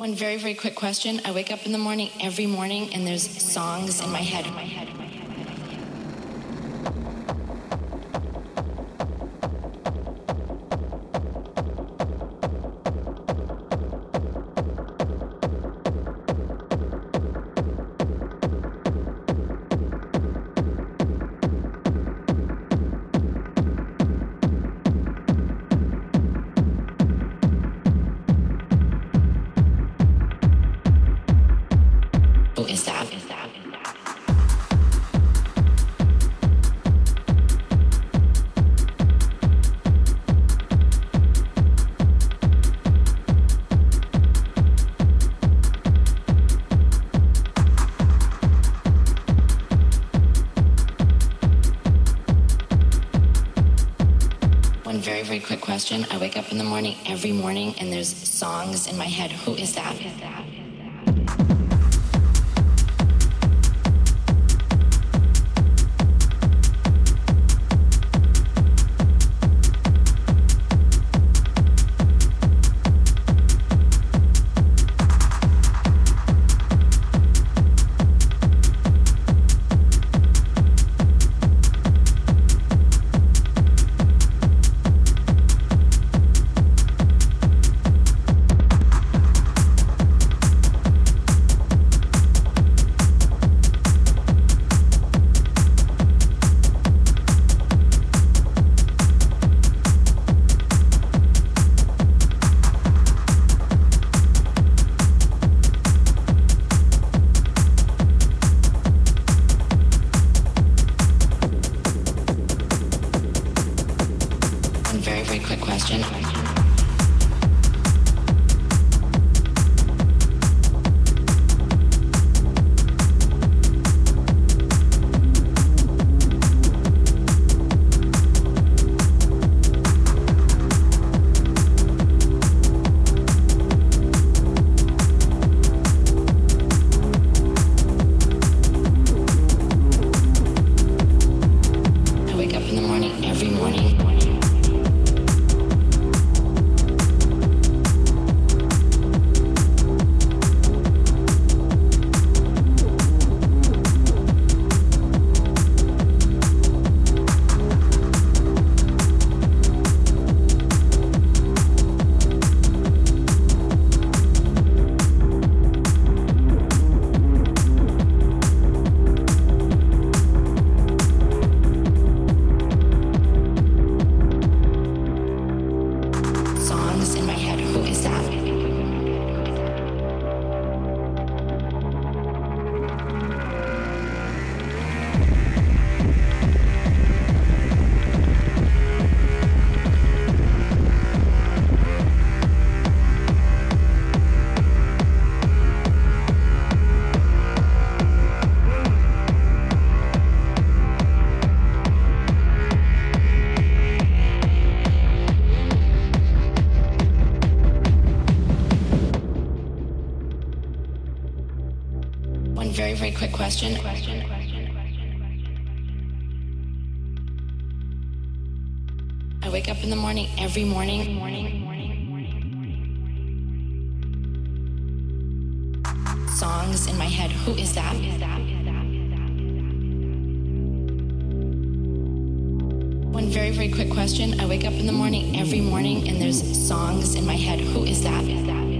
One very, very quick question. I wake up in the morning every morning and there's songs in my head. In my head. Question. I wake up in the morning every morning and there's songs in my head. Who is that? Question. Question, question, question I wake up in the morning every morning. Songs in my head. Who is that? One very, very quick question. I wake up in the morning every morning and there's songs in my head. Who is that? songs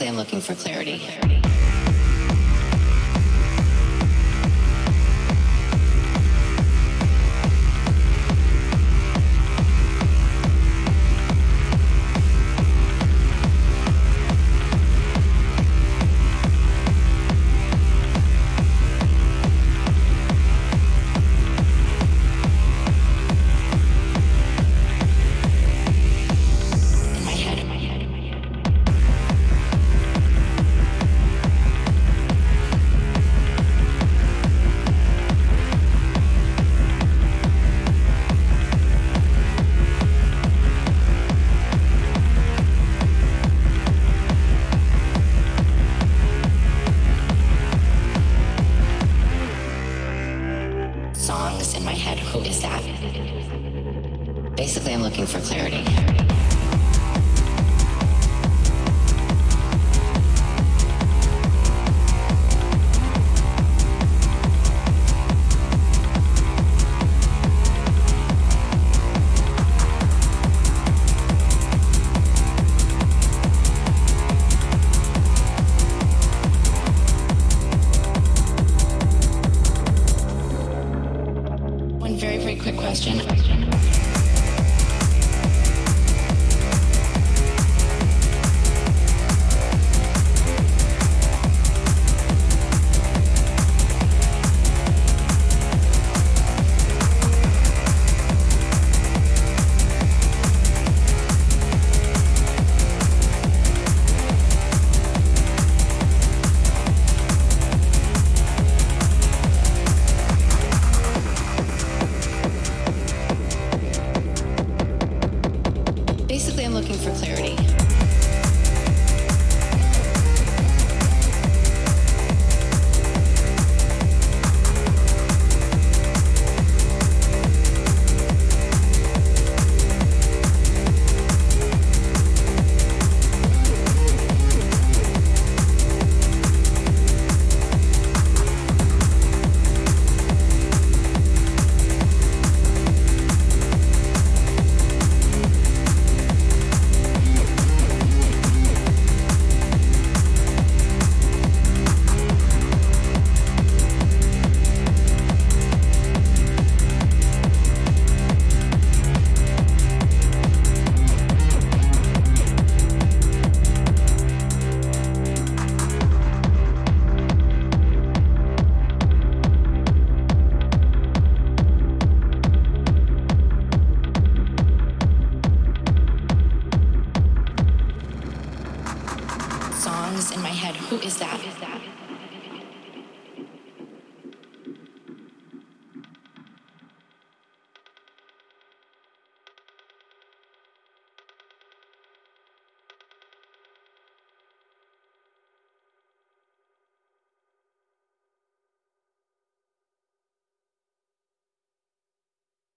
Basically, I'm looking for clarity. clarity. That? Basically, I'm looking for clarity. question. question. for clarity. Who is that? Who is that?